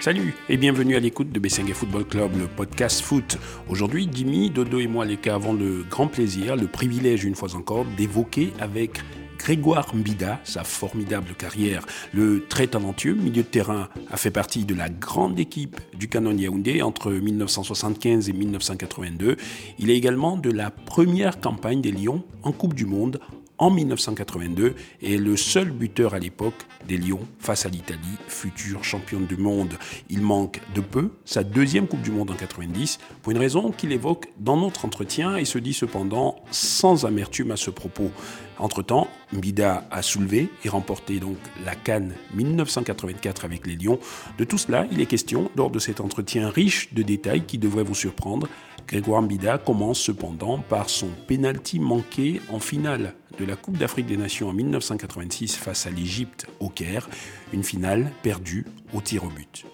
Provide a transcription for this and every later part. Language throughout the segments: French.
Salut et bienvenue à l'écoute de Bessengue Football Club, le podcast foot. Aujourd'hui, Dimi, Dodo et moi, les cas, avons le grand plaisir, le privilège une fois encore, d'évoquer avec Grégoire Mbida, sa formidable carrière. Le très talentueux milieu de terrain a fait partie de la grande équipe du Canon Yaoundé entre 1975 et 1982. Il est également de la première campagne des Lions en Coupe du Monde en 1982 et est le seul buteur à l'époque des Lions face à l'Italie, future championne du monde. Il manque de peu sa deuxième Coupe du Monde en 90 pour une raison qu'il évoque dans notre entretien et se dit cependant sans amertume à ce propos. Entre-temps, Mbida a soulevé et remporté donc la Cannes 1984 avec les Lions. De tout cela, il est question lors de cet entretien riche de détails qui devrait vous surprendre. Grégoire Mbida commence cependant par son pénalty manqué en finale de la Coupe d'Afrique des Nations en 1986 face à l'Égypte au Caire, une finale perdue au tir au but.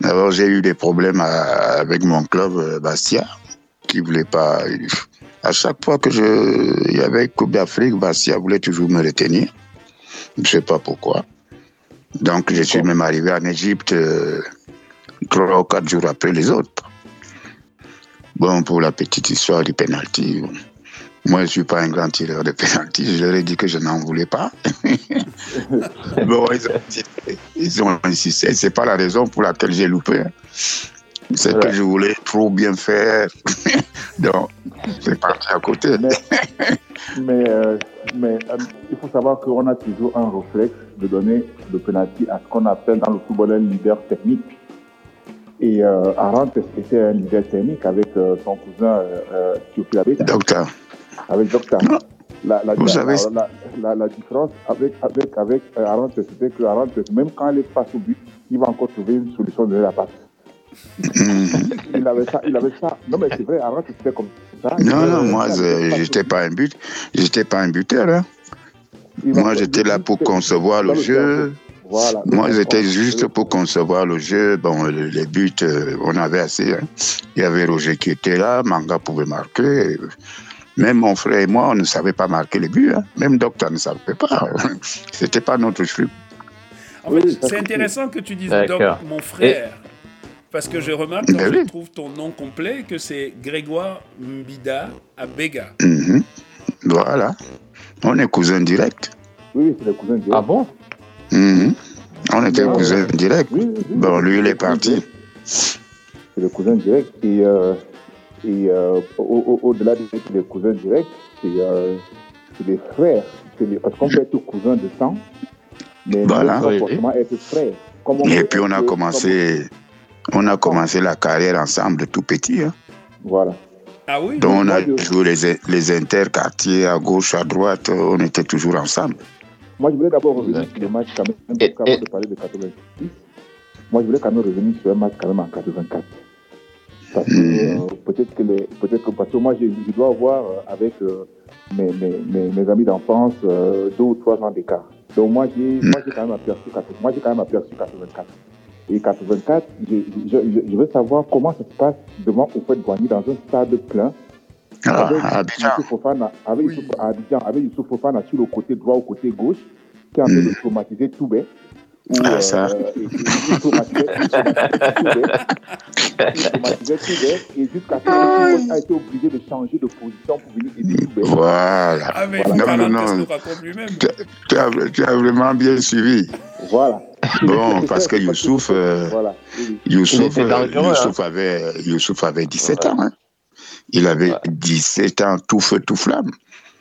D'abord, j'ai eu des problèmes avec mon club euh, Bastia, qui voulait pas. À chaque fois que je, il y avait Coupe d'Afrique, Bastia voulait toujours me retenir. Je ne sais pas pourquoi. Donc, je suis même arrivé en Égypte euh, trois ou quatre jours après les autres. Bon, pour la petite histoire du penalty, moi, je ne suis pas un grand tireur de pénalty. Je leur ai dit que je n'en voulais pas. bon, ils ont insisté. Ce n'est pas la raison pour laquelle j'ai loupé. C'est que je voulais trop bien faire. Donc, c'est parti à côté. Mais, euh, mais, euh, il faut savoir qu'on a toujours un réflexe de donner le pénalty à ce qu'on appelle dans le football un leader technique. Et euh, Arendt était un leader technique avec euh, son cousin euh, Docteur avec Docteur. La, la, la, la, différence avec, avec, avec euh, Arantes, c'était que même quand elle est face au but, il va encore trouver une solution de la passe. il avait ça, il avait ça. Non, mais c'est vrai, Arantes, c'était comme ça. Non, non, moi, je n'étais pas un but, j'étais pas un buteur. Hein. Moi, j'étais là pour concevoir le jeu. Voilà. Moi, j'étais juste pour concevoir le jeu. Bon, les buts, euh, on avait assez. Hein. Il y avait Roger qui était là, Manga pouvait marquer. Même mon frère et moi, on ne savait pas marquer les buts. Hein. Même Docteur ne savait pas. C'était pas notre truc. c'est intéressant que tu dises Doc, mon frère. Parce que je remarque quand ben je trouve ton nom complet que c'est Grégoire Mbida Abega. Mhm. Voilà. On est cousins directs. Oui, c'est le cousin direct. Ah bon? Mhm. On était cousins directs. bon, lui, il est parti. C'est le cousin direct. Et euh, et euh, au-delà au, des cousins directs, c'est euh, des frères. Des, parce qu'on peut être cousin de sang, mais voilà. forcément être frère. et puis on a commencé, on a commencé la carrière ensemble tout petit. Hein. Voilà. Ah oui, Donc on a joué les, les interquartiers à gauche, à droite, on était toujours ensemble. Moi je voulais d'abord revenir sur le match quand même, avant de parler de 86. Moi je voulais quand même revenir sur un match quand même en 84. Parce que euh, peut-être que, peut-être que, parce que moi, je, dois avoir euh, avec euh, mes, mes, mes, amis d'enfance deux ou trois ans d'écart. Donc moi, j'ai, quand même aperçu, moi, j'ai quand même aperçu 84. Et 84, je, je, je, veux savoir comment ça se passe devant au fait Boigny dans un stade plein. Ah, avec Youssouf Fofana, avec, oui. Youssouf, Abidjan, avec Youssouf Fofana sur le côté droit ou côté gauche, qui a fait de traumatiser Toubé. ah, ça. et jusqu'à ce qu'il a été obligé de changer de position pour venir aider Voilà. Ah, mais non, non, non. Tu as, vraiment bien suivi. Voilà. Bon, parce que Youssouf, euh, voilà. Youssouf, euh, Youssouf, avait, Youssouf avait 17 ans. Hein. Il avait 17 ans, tout feu, tout flamme.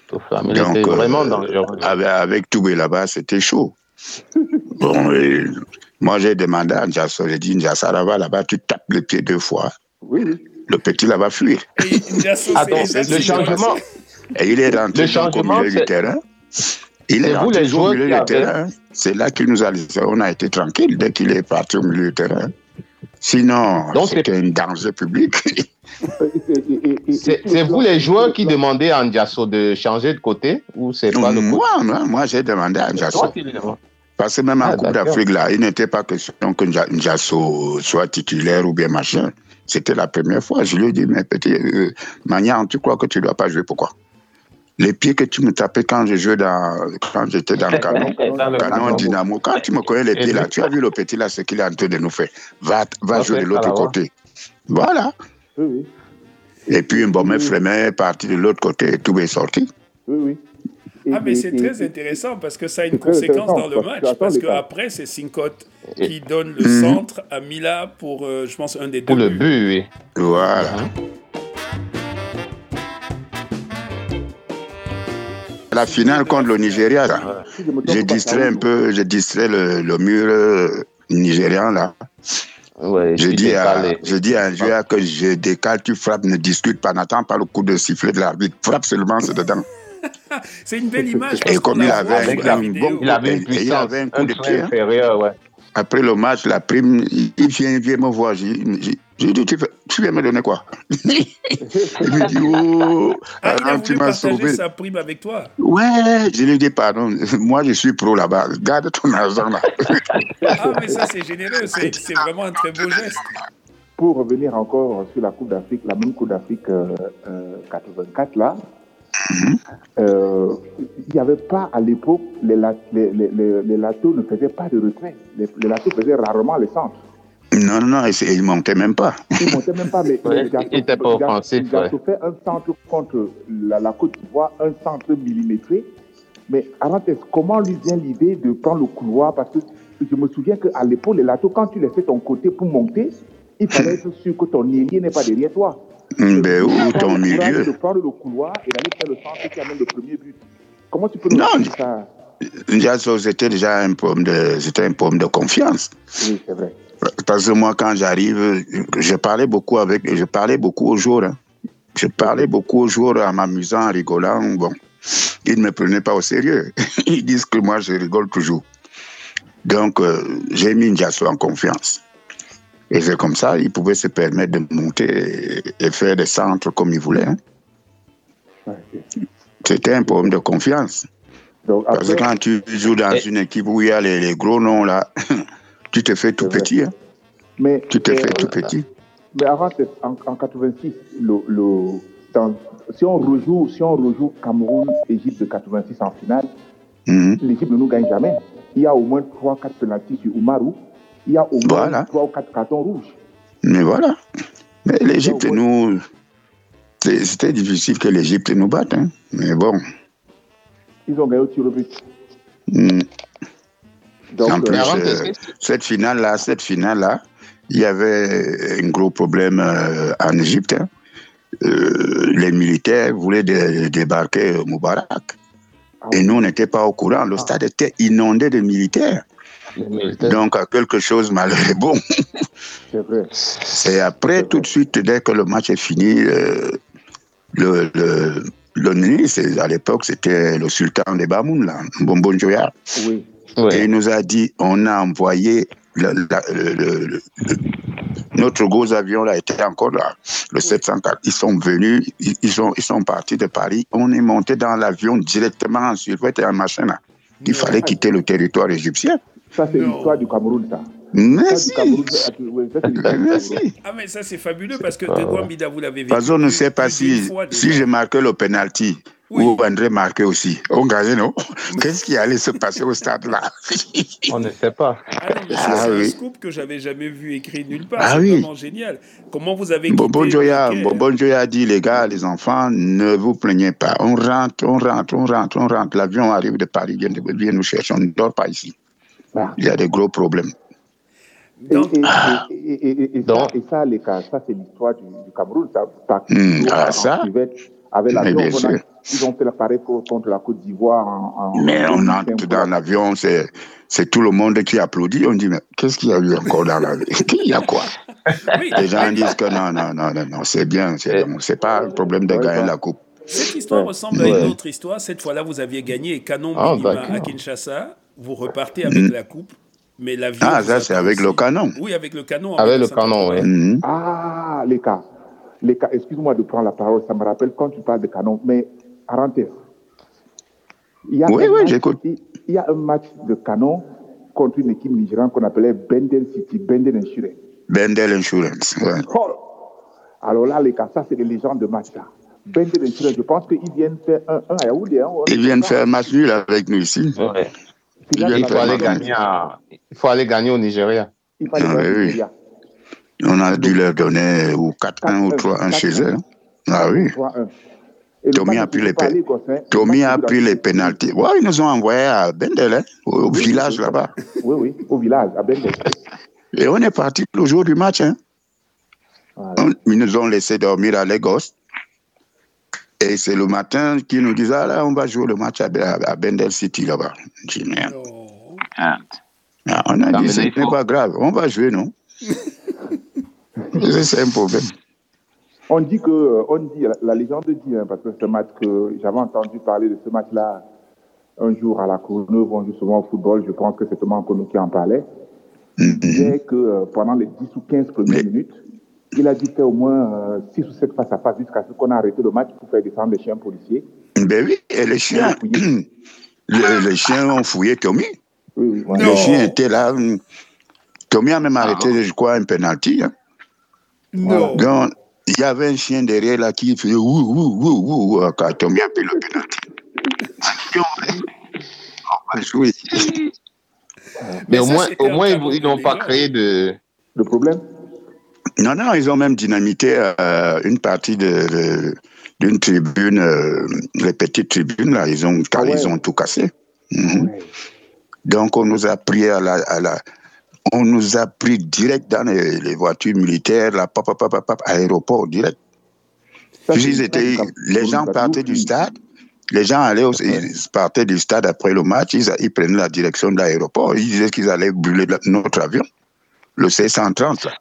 Tout flamme. Il Donc, était vraiment euh, dangereux. Avec, avec Toubé là-bas, c'était chaud. bon, et, moi, j'ai demandé à Ndiasso, j'ai dit, là-bas, tu tapes le pied deux fois. Oui. Le petit là-bas fuir. Attends, le changement. Et il est rentré au milieu du terrain. Il est, rentré au milieu du terrain. C'est là qu'il nous a laissé. On a été tranquille dès qu'il est parti au milieu du terrain. Sinon, c'était un danger public. c'est vous les joueurs qui demandez à Ndiasso de changer de côté ou c'est pas le Moi, moi, moi j'ai demandé à Ndiasso. Parce que même en ah, Coupe d'Afrique, là, il n'était pas question que Ndiasso soit titulaire ou bien machin. C'était la première fois. Je lui ai dit, mais petit, euh, tu crois que tu ne dois pas jouer Pourquoi? Les pieds que tu me tapais quand je jouais dans, quand j'étais dans le canon, Dans le canon canon. dynamo. Quand tu me connais les pieds là, tu as vu le petit là, ce qu'il est en train de nous faire. Va, va Va jouer de l'autre côté. Voilà. Oui, oui. Et puis un bon Fleming est parti de l'autre côté et tout est sorti. Oui, oui. Et- Ah, mais c'est très et- intéressant parce que ça a une conséquence dans le match. Parce qu'après, c'est Sincotte qui donne le Mhm. centre à Mila pour, euh, je pense, un des deux. Pour le but, oui. Voilà. La finale contre le Nigeria, là, j'ai distrait un peu, j'ai distrait le, le mur euh, nigérian là. Ouais, Je dis, à, je dis à un joueur que je décale, tu frappes, ne discute pas, n'attends pas le coup de sifflet de l'arbitre. Frappe seulement, c'est dedans. C'est une belle image. Et comme il avait un- bon- Il avait Et une il avait un coup un de pied, hein. ouais. Après le match, la prime, il il vient, il vient me voir. J'ai j'ai- j'ai dit, tu, fais- tu viens me donner quoi? Il me dit, oh, Ah, il a Aram, tu m'as sauvé. sa prime avec toi. Ouais, je lui dis, pardon, moi je suis pro là-bas. Garde ton argent là. Ah, mais ça, c'est généreux. C'est c'est vraiment un très beau geste. Pour revenir encore sur la Coupe d'Afrique, la même Coupe d'Afrique euh, euh, 84 là, euh, il n'y avait pas à l'époque, les, la- les, les, les, les latos ne faisaient pas de retrait. Les, les latos faisaient rarement les centres. Non, non, non, il ne montait même pas. Ils ne montaient même pas, mais Ouais, il était pas offensif, Jasso fait un centre contre la, la Côte d'Ivoire, un centre millimétré. Mais Arantes, comment lui vient l'idée de prendre le couloir? Parce que je me souviens qu'à l'époque, les latos, quand tu les fais ton côté pour monter, il fallait être sûr que ton ailier n'est pas derrière toi. Ben, où Prendre ton milieu? De prendre le couloir et d'aller faire le centre qui amène le premier but. Comment tu peux nous Non, expliquer ça? C'était déjà un problème de, un problème de confiance. Oui, c'est vrai. Parce que moi, quand j'arrive, je parlais beaucoup avec, je parlais beaucoup aux joueurs. hein. Je parlais beaucoup aux joueurs en m'amusant, en rigolant. Bon, ils ne me prenaient pas au sérieux. Ils disent que moi, je rigole toujours. Donc, euh, j'ai mis Ndiasso en confiance. Et c'est comme ça, il pouvait se permettre de monter et, et faire des centres comme il voulait. hein. C'était un problème de confiance. Donc, Parce que quand tu joues dans Et- une équipe où il y a les, les gros noms là, tu te fais tout petit. hein. mais, Tu te euh, fais tout petit. Mais avant, en, en 86, le, le, dans- si, on rejoue, si on rejoue Cameroun-Égypte de 86 en finale, Mhm. l'Égypte ne nous gagne jamais. Il y a au moins 3-4 pénaltys sur Oumarou. Il y a au moins Voilà. 3 ou 4 cartons rouges. Mais voilà. Mais l'Égypte, nous. C'était difficile que l'Égypte nous batte. hein. Mais bon. Ils ont gagné au tir au but. Mhm. Donc, en plus, euh, que- cette finale-là, cette finale-là, il y avait un gros problème euh, en Égypte. hein. Euh, les militaires voulaient dé- débarquer au Moubarak. ah Et oui, nous, on n'était pas au courant. Le stade était inondé de militaires. Donc, quelque chose malheureux. Bon, c'est après, tout de suite, dès que le match est fini, euh, le, le, à l'époque, c'était le sultan des Bamoun, là, Mbombo Njoya. Et il nous a dit, on a envoyé le- la- le- le- le- le- notre gros avion là était encore là, le 704. Ils sont venus, ils, ils sont, ils sont partis de Paris. On est monté dans l'avion directement en survêt et en machin là. Il fallait quitter le territoire égyptien. Ça, c'est l'histoire du Cameroun, ça. Merci. Euh. Merci. Ah, mais ça, c'est fabuleux parce que Grégoire Mbida, vous l'avez vécu. Parce qu'on ne sait pas si, si j'ai marqué le penalty Oui. ou André marqué aussi. On gagnait, non? Qu'est-ce qui allait se passer au stade là? On ne sait pas. Ah ça, Ah c'est un oui. scoop que j'avais jamais vu écrit nulle part. Ah c'est oui. vraiment génial. Comment vous avez Bobo quitté Joya, Bobo Joya a dit, les gars, les enfants, ne vous plaignez pas. On rentre, on rentre, on rentre, on rentre. L'avion arrive de Paris, vient, de- vient nous chercher. On ne dort pas ici. Ah. Il y a des gros problèmes. Et, Donc, et, et, et, et, et ça, Donc- et ça, les cas, ça c'est l'histoire du, du Cameroun. Ça, ça, toujours ah, ça? avec Mais ils ont fait la pareille co- contre la Côte d'Ivoire. En, en- Mais on 2005 entre dans l'avion, c'est, c'est tout le monde qui applaudit. On dit, mais qu'est-ce qu'il y a eu encore dans l'avion Il y a quoi? Oui, Les gens disent que non, non, non, non, non c'est bien, c'est. C'est pas un problème de gagner ça. la coupe. Cette histoire Ouais. ressemble à une autre histoire. Cette fois-là, vous aviez gagné et Canon Ah, Minima d'accord. à Kinshasa. Vous repartez avec la coupe, mais l'avion. Ah, ça, c'est avec aussi. le canon. Oui, avec le canon. Avec le 1980. canon, oui. Mhm. Ah, les cas. Les cas, excuse-moi de prendre la parole, ça me rappelle quand tu parles de canon, mais Arantes, il y a, Oui, un oui, match- j'écoute. il il y a un match de canon contre une équipe nigériane qu'on appelait Bendel City, Bendel Insurance. Bendel Insurance. ouais. Oh Alors là, les cas, ça, c'est des légendes de match. Là. Bendel Chile, je pense qu'ils viennent faire un 1 à Yaoundé. Hein, Ils viennent faire un match nul avec nous ici. Ouais. C'est là il faut, aller gagner à- il faut aller gagner au Nigeria. Il fallait Ah, gagner oui, au. Nigeria. On a dû leur donner ou 4-1 ou 3-1 chez eux. hein. Ah oui. 3-1. Tommy a pris les Tommy a pris pénalties. Ouais, ils nous ont envoyés à Bendel, hein, au, Oui, village oui, là-bas. Oui, oui, au village, à Bendel. Et on est parti le jour du match. Hein. Voilà. On- Ils nous ont laissé dormir à Lagos. Et c'est le matin qu'ils nous disent, ah là, on va jouer le match à, à- à Bendel City là-bas. Je dis, merde. Oh. Ah, on a Non, dit, mais ce n'est pas grave, on va jouer, non? C'est un problème. On dit que, euh, on dit, la, légende dit, hein, parce que ce match que j'avais entendu parler de ce match-là un jour à la Courneuve, on joue souvent au football, je pense que c'est Thomas Kono qui en parlait. Il Mhm. disait que euh, pendant les 10 ou 15 premières minutes, il a dû faire au moins 6 ou 7 face à face jusqu'à ce qu'on a arrêté le match pour faire descendre les chiens policiers. Ben oui, et les chiens, les, les chiens ont fouillé Tommy. Oui, oui. Les chiens étaient là. Tommy a même arrêté, je crois, un penalty. hein. Non. Donc, il y avait un chien derrière là qui faisait ouh, ouh, ouh, ouh, quand Tommy a pris le penalty. On va jouer. Mais, Mais au ça, moins, au un moins ils n'ont pas créé de. Le problème Non, non, ils ont même dynamité euh, une partie de, de- d'une tribune, euh, les petites tribunes là, ils ont, car Ah ouais. ils ont tout cassé. Mhm. Ouais. Donc on nous a pris à la, à la- on nous a pris direct dans les, les voitures militaires, là, pop, pop, pop, pop, pop, aéroport direct. Ça, Puis étaient, les gens partaient du stade, les gens allaient, au- ils partaient du stade après le match, ils, ils prenaient la direction de l'aéroport, ils disaient qu'ils allaient brûler notre avion, le C-130 là.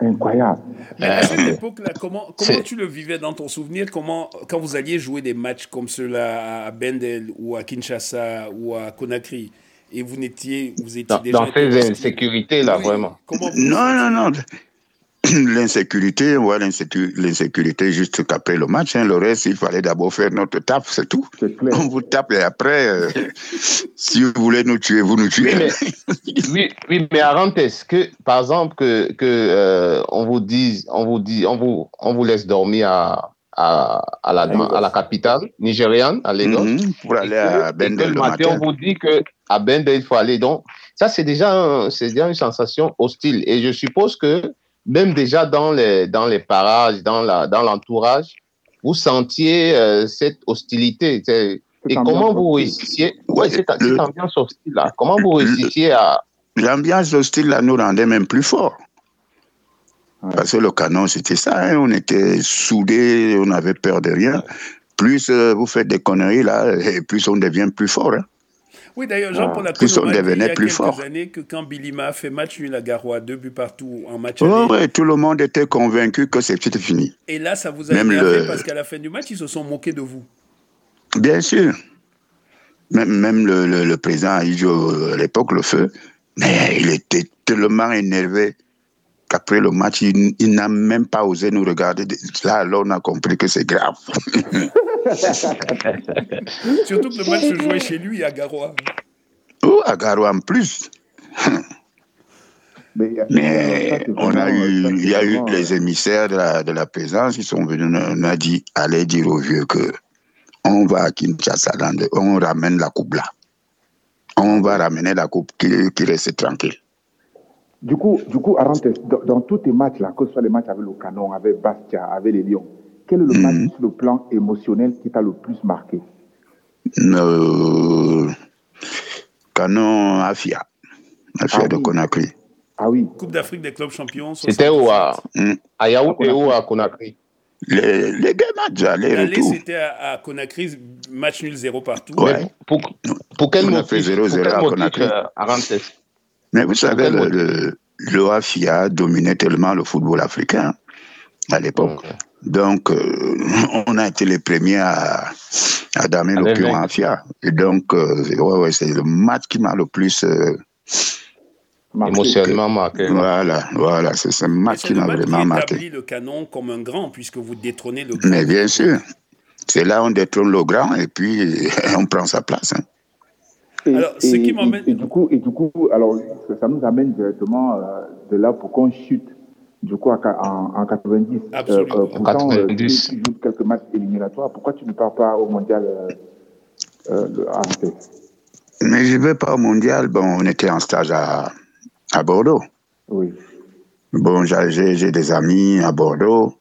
Incroyable. Mais à cette époque-là, comment, comment tu le vivais dans ton souvenir? Comment, Quand vous alliez jouer des matchs comme ceux-là à Bendel ou à Kinshasa ou à Conakry et vous, n'étiez, vous étiez Dans, déjà. dans ces hostile. insécurités-là, Oui, vraiment. Comment vous Non, non, non. L'insécurité, ouais, l'insécu- l'insécurité juste qu'après le match, hein, le reste, il fallait d'abord faire notre tape, c'est tout. On vous tape et après, euh, si vous voulez nous tuer, vous nous tuez. Oui, Oui, oui, mais Arantes, que par exemple que, que euh, on vous dise, on vous dit, on vous, on vous laisse dormir à, à, à la, à la capitale nigériane, à Lagos. Mhm, pour aller à Bendel le matin, on vous dit que à Bendel il faut aller. Donc ça c'est déjà, un- c'est déjà une sensation hostile. Et je suppose que même déjà dans les dans les parages, dans la dans l'entourage, vous sentiez euh, cette hostilité. Et comment vous hostile. réussissiez, Ouais, ouais, cette, ambiance hostile là, comment vous réussissiez à L'ambiance hostile là, nous rendait même plus fort. Ouais. Parce que le canon, c'était ça. hein, On était soudés, on n'avait peur de rien. Plus euh, vous faites des conneries là, et plus on devient plus fort. hein. Oui, d'ailleurs, Jean-Paul Plus on dit il y devenait a plus quelques fort. années que quand Bilima a fait match nul à Garoua, deux buts partout en match ouais, tout le monde était convaincu que c'était fini. et là, ça vous a Même énervé le- parce qu'à la fin du match, ils se sont moqués de vous? Bien sûr. Même, même le, le, le président Aïdjo, à l'époque, le feu, mais il était tellement énervé qu'après le match, il, il n'a même pas osé nous regarder. Là, alors, on a compris que c'est grave. Surtout que le match se jouait chez lui à Garoua. Oh, à Garo en plus. Mais, on a eu, il y a eu les euh, émissaires de la, de la présence, ils sont venus, on a dit, allez dire aux vieux que on va à Kinshasa, on ramène la coupe là. On va ramener la coupe qui, qui reste tranquille. Du coup, du coup Arantes, dans, dans tous tes matchs, là, que ce soit les matchs avec le Canon, avec Bastia, avec les Lions, quel est le Mhm. match sur le plan émotionnel qui t'a le plus marqué? Euh, Canon Afia, Afia Ah de oui. Conakry. Ah oui, Coupe d'Afrique des clubs champions. C'était où à, Hmm. à Yaoundé ou à Conakry? Les, les deux matchs, L'aller, aller-retour. c'était à, à Conakry, match nul zéro partout. Ouais. Pour, pour quel On a motif, fait 0-0 pour quel à motif, Conakry. euh, Arantes? Mais vous savez, le, motif le, le Afia dominait tellement le football africain à l'époque. Donc, euh, on a été les premiers à, à damer À le pion Afia. Et donc, euh, c'est- ouais, ouais, c'est le match qui m'a le plus. euh, marqué. Émotionnellement marqué. voilà, voilà, c'est ce match qui le m'a vraiment marqué. établit le canon comme un grand, puisque vous détrônez le grand. Mais bien sûr, c'est là on détrône le grand et puis on prend sa place. hein. Et, Alors, ce et- qui et- m'emmène- Et, du coup, et du coup, alors, ça, ça nous amène directement euh, de là pour qu'on chute. Du coup, en, en 90. Absolument. pourtant, En 90. tu, tu joues quelques matchs éliminatoires. Pourquoi tu ne pars pas au mondial euh, euh, Mais je ne vais pas au mondial. Bon, on était en stage à, à Bordeaux. Oui. Bon, j'ai des amis à Bordeaux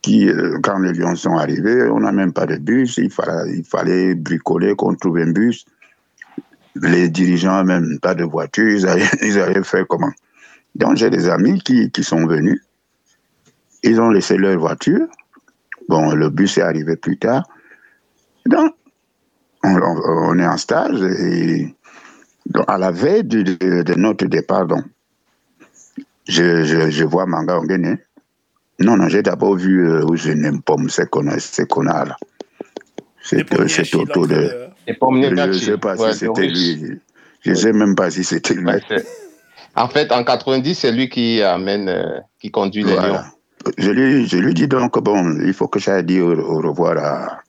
qui, euh, quand les Lions sont arrivés, on n'a même pas de bus. Il fallait, il fallait bricoler qu'on trouve un bus. Les dirigeants, même pas de voiture, ils allaient, ils faire comment? Donc, j'ai des amis qui, qui sont venus. Ils ont laissé leur voiture. Bon, le bus est arrivé plus tard. Donc, on, est en stage et à la veille de, de, notre départ, donc, je, je, je vois Manga Ongene. Non, non, j'ai d'abord vu euh, où je n'aime pas ce qu'on a, ce qu'on a là. C'est autour de. Je ne sais pas si c'était lui. Je ne sais même pas si c'était lui. en fait, en 90, c'est lui qui amène, euh, qui conduit les lions. Je lui, je lui dis donc, bon, il faut que j'aille dire au, revoir à,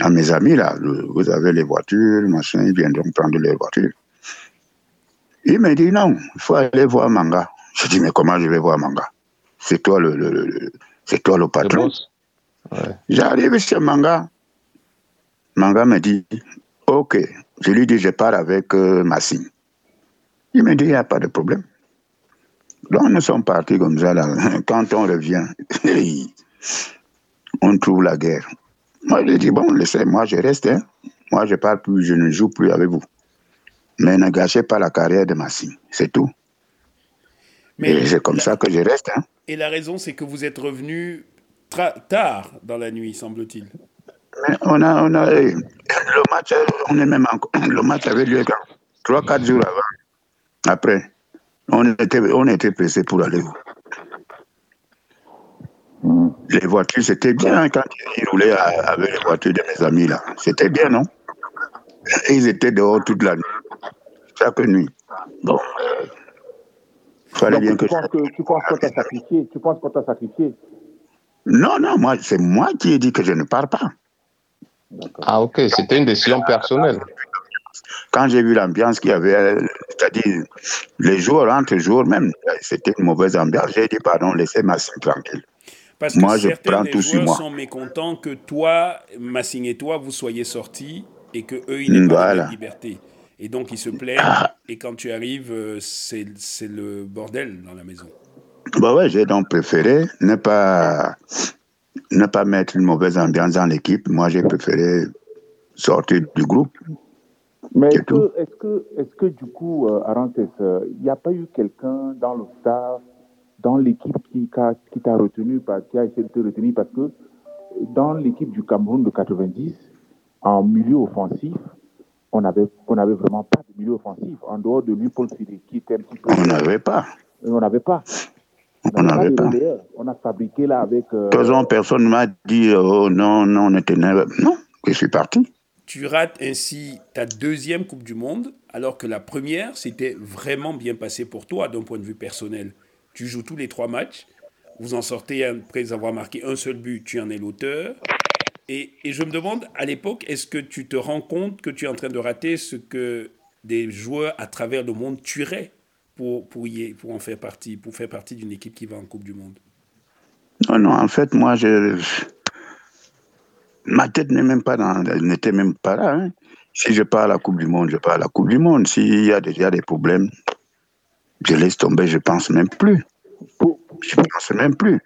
à, mes amis là. Vous avez les voitures, machin, ils viennent donc prendre les voitures. Il me dit non, il faut aller voir Manga. Je dis, mais comment je vais voir Manga? C'est toi le, c'est toi le patron? J'arrive chez Manga. Manga me dit, ok. Je lui dis, je pars avec euh, Massine. Il me dit, il n'y a pas de problème. Donc nous sommes partis comme ça. Là. Quand on revient, on trouve la guerre. Moi, je dis, bon, laissez, moi je reste. Hein. Moi, je parle plus, je ne joue plus avec vous. Mais ne gâchez pas la carrière de Massine, c'est tout. Mais c'est comme ça que je reste. Hein. Et la raison, c'est que vous êtes revenu tard dans la nuit, semble-t-il. On a, on a, eh, le match, on est même le match avait lieu trois, quatre jours avant. Après, on était, on était pressé pour aller Les voitures, c'était bien quand ils roulaient avec les voitures de mes amis là. C'était bien, non? Ils étaient dehors toute la nuit, chaque nuit. Bon, euh, fallait bien tu que, penses que tu penses qu'on t'a sacrifié Tu penses qu'on t'a sacrifié? Non, non, moi, c'est moi qui ai dit que je ne pars pas. Ah, ok, c'était une décision personnelle. Quand j'ai vu l'ambiance qu'il y avait, c'est-à-dire les jours entre jours même, c'était une mauvaise ambiance. J'ai dit, pardon, laissez Massing tranquille. Parce que moi, je prends tout sur moi. sont mécontents que toi, Massing et toi, vous soyez sortis et que eux, ils n'aient pas la liberté. Et donc, ils se plaignent. Ah. Et quand tu arrives, euh, c'est le bordel dans la maison. Bah ouais, j'ai donc préféré ne pas, ne pas mettre une mauvaise ambiance dans l'équipe. Moi, j'ai préféré sortir du groupe. Mais est-ce que, est que, est que, du coup, euh, Arantes, euh, il n'y a pas eu quelqu'un dans le staff, dans l'équipe qui, qui t'a retenu, qui a essayé de te retenir? Parce que dans l'équipe du Cameroun de 90, en milieu offensif, on n'avait on avait vraiment pas de milieu offensif. En dehors de lui, Paul qui était un petit peu. On n'avait pas. On n'avait pas. On n'avait pas. On a fabriqué là avec. Euh... Personne ne m'a dit oh non, non, on était. Non, je suis parti. Tu rates ainsi ta deuxième Coupe du Monde, alors que la première, c'était vraiment bien passé pour toi d'un point de vue personnel. Tu joues tous les trois matchs, vous en sortez après avoir marqué un seul but, tu en es l'auteur. Et, et, je me demande, à l'époque, est-ce que tu te rends compte que tu es en train de rater ce que des joueurs à travers le monde tueraient pour, pour, y, pour en faire partie, pour faire partie d'une équipe qui va en Coupe du Monde Non, non, en fait, moi, je, ma tête n'est même pas dans, n'était même pas là. Hein. Si je pars à la Coupe du Monde, je pars à la Coupe du Monde. S'il y a déjà des problèmes, je laisse tomber, je pense même plus. Je pense même plus.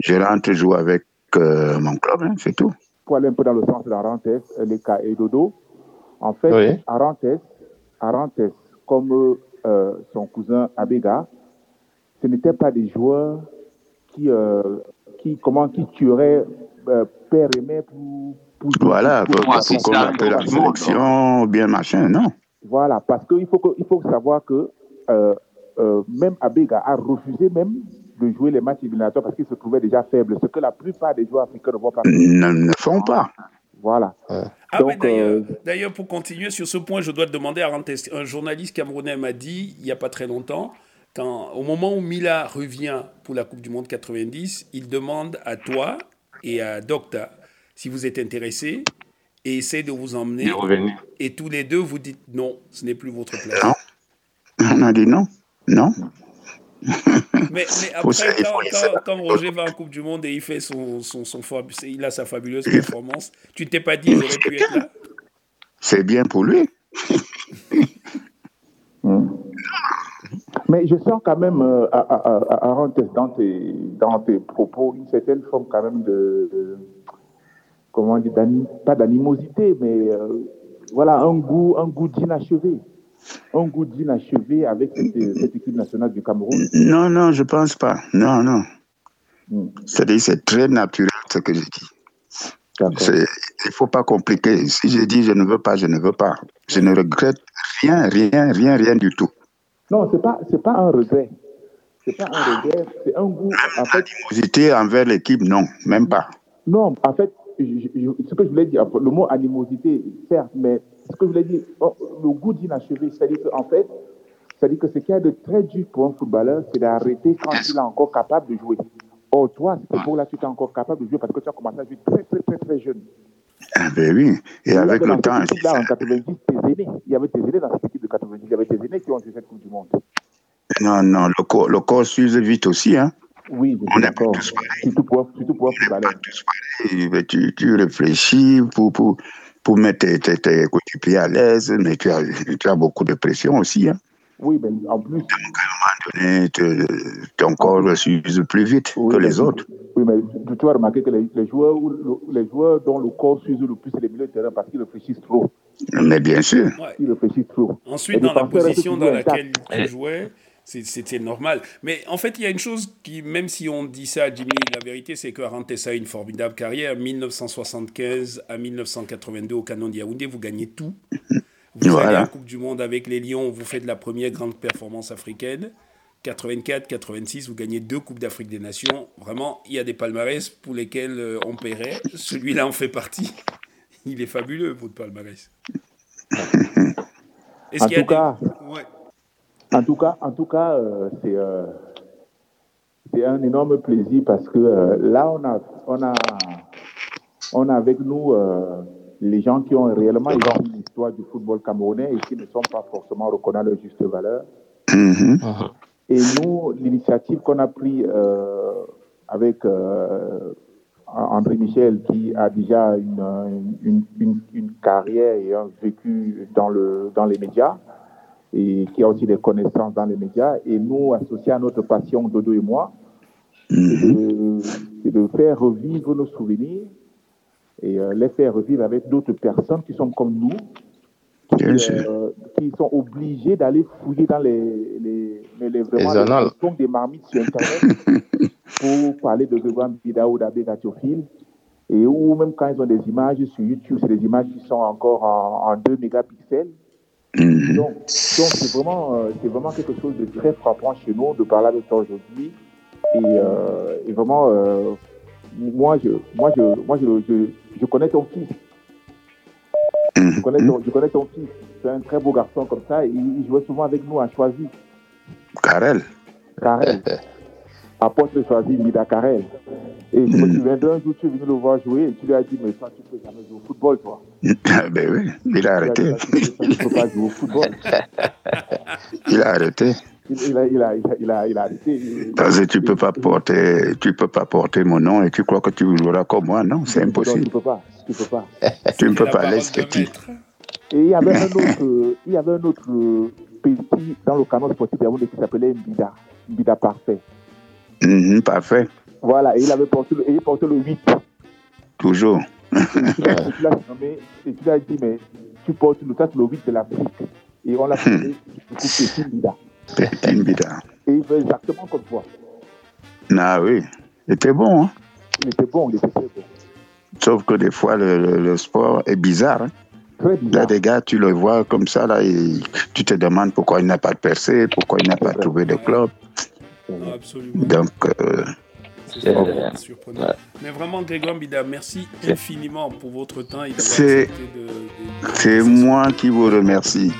Je rentre jouer avec euh, mon club, hein, c'est tout. Pour aller un peu dans le sens d'Arantes, Leka et Dodo, en fait, oui. Arantes, Arantes, comme euh, son cousin Abega, ce n'étaient pas des joueurs qui, euh, qui, comment, qui tueraient euh, père et mère pour, pour voilà, pour, pour, pour qu'on appelle la sélection, bien machin, non. Voilà, parce qu'il faut, que, il faut savoir que euh, euh, même Abega a refusé même de jouer les matchs éliminatoires parce qu'il se trouvait déjà faible, ce que la plupart des joueurs africains ne voient pas. Ne, ne font pas. Voilà. Ah Donc, euh... d'ailleurs, pour continuer sur ce point, je dois te demander à Un journaliste camerounais m'a dit, il n'y a pas très longtemps, quand, au moment où Mila revient pour la Coupe du Monde 90, il demande à toi et à Docta si vous êtes intéressés et essaie de vous emmener. Et tous les deux, vous dites non, ce n'est plus votre place. Non. On a dit non. Non. mais, mais après, quand, Roger va en Coupe du Monde et il fait son, son, son, il a sa fabuleuse performance, tu t'es pas dit, j'aurais pu être là C'est bien pour lui. Hmm. Mais je sens quand même, euh, à, à, à, dans, tes, dans tes propos, une certaine forme quand même de, comment dire, pas d'animosité, mais euh, voilà, un goût, un goût d'inachevé. Un goût d'inachevé avec cette, équipe nationale du Cameroun. Non, non, je pense pas. Non, non. Hmm. C'est-à-dire, c'est très naturel ce que je dis. Il ne faut pas compliquer. Si je dis je ne veux pas, je ne veux pas. Je ne regrette rien, rien, rien, rien du tout. Non, ce n'est pas, pas un regret. Ce n'est pas un regret, c'est un goût. En fait, envers l'équipe, non, même pas. Non, en fait, ce que je voulais dire, le mot animosité, certes, mais ce que je voulais dire, oh, le goût d'inachevé, c'est-à-dire qu'en fait, c'est-à-dire que ce qui est de très dur pour un footballeur, c'est d'arrêter quand il est encore capable de jouer. Or, toi, c'est pour là, tu es encore capable de jouer parce que tu as commencé à jouer très, très, très, très jeune. Ah ben oui, et, avec le temps. Là, en 90, tes aînés, il y avait tes aînés dans cette équipe de 90, il y avait tes aînés qui ont joué cette Coupe du Monde. Non, non, le corps, le corps s'use vite aussi, hein. Oui, on n'est pas tous pareils. Surtout pour, surtout pour on n'est pas tous pareils. Mais tu, tu réfléchis pour, pour, pour mettre tes, tes, tes coéquipiers à l'aise, mais tu as, tu as beaucoup de pression aussi, hein. Oui, mais en plus. À un moment donné, ton corps s'use plus vite que les autres. Oui, mais tu as remarqué que les, joueurs, les joueurs dont le corps s'use le plus, c'est les milieux de terrain parce qu'ils réfléchissent trop. Mais bien sûr. Ils réfléchissent trop. Ensuite, dans la position dans laquelle tu jouais, c'était normal. Mais en fait, il y a une chose qui, même si on dit ça à Jimmy, la vérité, c'est que Arantessa a une formidable carrière. 1975 à 1982 au Canon de Yaoundé, vous gagnez tout. Vous allez à la Coupe du Monde avec les Lions, vous faites la première grande performance africaine. 84, 86, vous gagnez deux Coupes d'Afrique des Nations. Vraiment, il y a des palmarès pour lesquels euh, on paierait. Celui-là en fait partie. Il est fabuleux, votre palmarès. en, tout cas, en tout cas, en tout cas, euh, c'est euh, c'est un énorme plaisir parce que là, on a, on a, on a avec nous les gens qui ont réellement écrit l'histoire du football camerounais et qui ne sont pas forcément reconnus à leur juste valeur. Mm-hmm. Et nous, l'initiative qu'on a prise euh, avec euh, André Michel, qui a déjà une, une, une, une, carrière et un vécu dans, le, dans les médias, et qui a aussi des connaissances dans les médias, et nous, associés à notre passion, Dodo et moi, c'est de, de, faire revivre nos souvenirs et euh, les faire revivre avec d'autres personnes qui sont comme nous, qui, euh, qui sont obligés d'aller fouiller dans les, les, les, vraiment, les, des marmites sur Internet pour parler de Grégoire Bida ou d'Abbé Gatiophile. Et ou même quand ils ont des images sur YouTube, c'est des images qui sont encore en, en 2 mégapixels. Mm-hmm. Donc, donc c'est vraiment, euh, c'est vraiment quelque chose de très frappant chez nous de parler avec toi aujourd'hui. Et, euh, et vraiment, euh, moi, je, moi, je, moi je, je, je connais ton fils. Mhm. Je connais ton, je connais ton fils. C'est un très beau garçon comme ça. Et il jouait souvent avec nous à Choisy. Karel. Karel. Apôtre Choisy, Mida Karel. Et je me mhm. souviens d'un jour, tu es venu le voir jouer et tu lui as dit, mais toi, tu ne peux jamais jouer au football, toi. ben oui, il a arrêté. Tu ne peux pas jouer au football. il a arrêté. Il, a, il, a, il, a, il a arrêté. Parce que tu ne peux, pas porter, tu peux pas porter mon nom et tu crois que tu joueras comme moi. Non, c'est impossible. tu ne peux pas. Tu, peux pas. tu ne peux pas laisser Et il y avait un autre, il y avait un autre petit dans le canon sportif qui s'appelait Mbida. Mbida Parfait. Mm parfait. Voilà, et il avait porté le, il portait le 8. Toujours. Et tu l'as dit, mais tu portes le, le 8 de l'Afrique. Et on l'a fait. Petit Mbida. Mbida. Et il fait exactement comme toi. Ah oui, il était bon. Hein? Il était bon, il était très bon. Sauf que des fois, le, le, sport est bizarre. Hein? Très bizarre. Là, des gars, tu le vois comme ça, là, et tu te demandes pourquoi il n'a pas percé, pourquoi il n'a pas trouvé de club. Absolument. Donc, euh, c'est surprenant. Ouais. Mais vraiment, Grégoire Bida, merci infiniment pour votre temps et C'est moi qui vous remercie.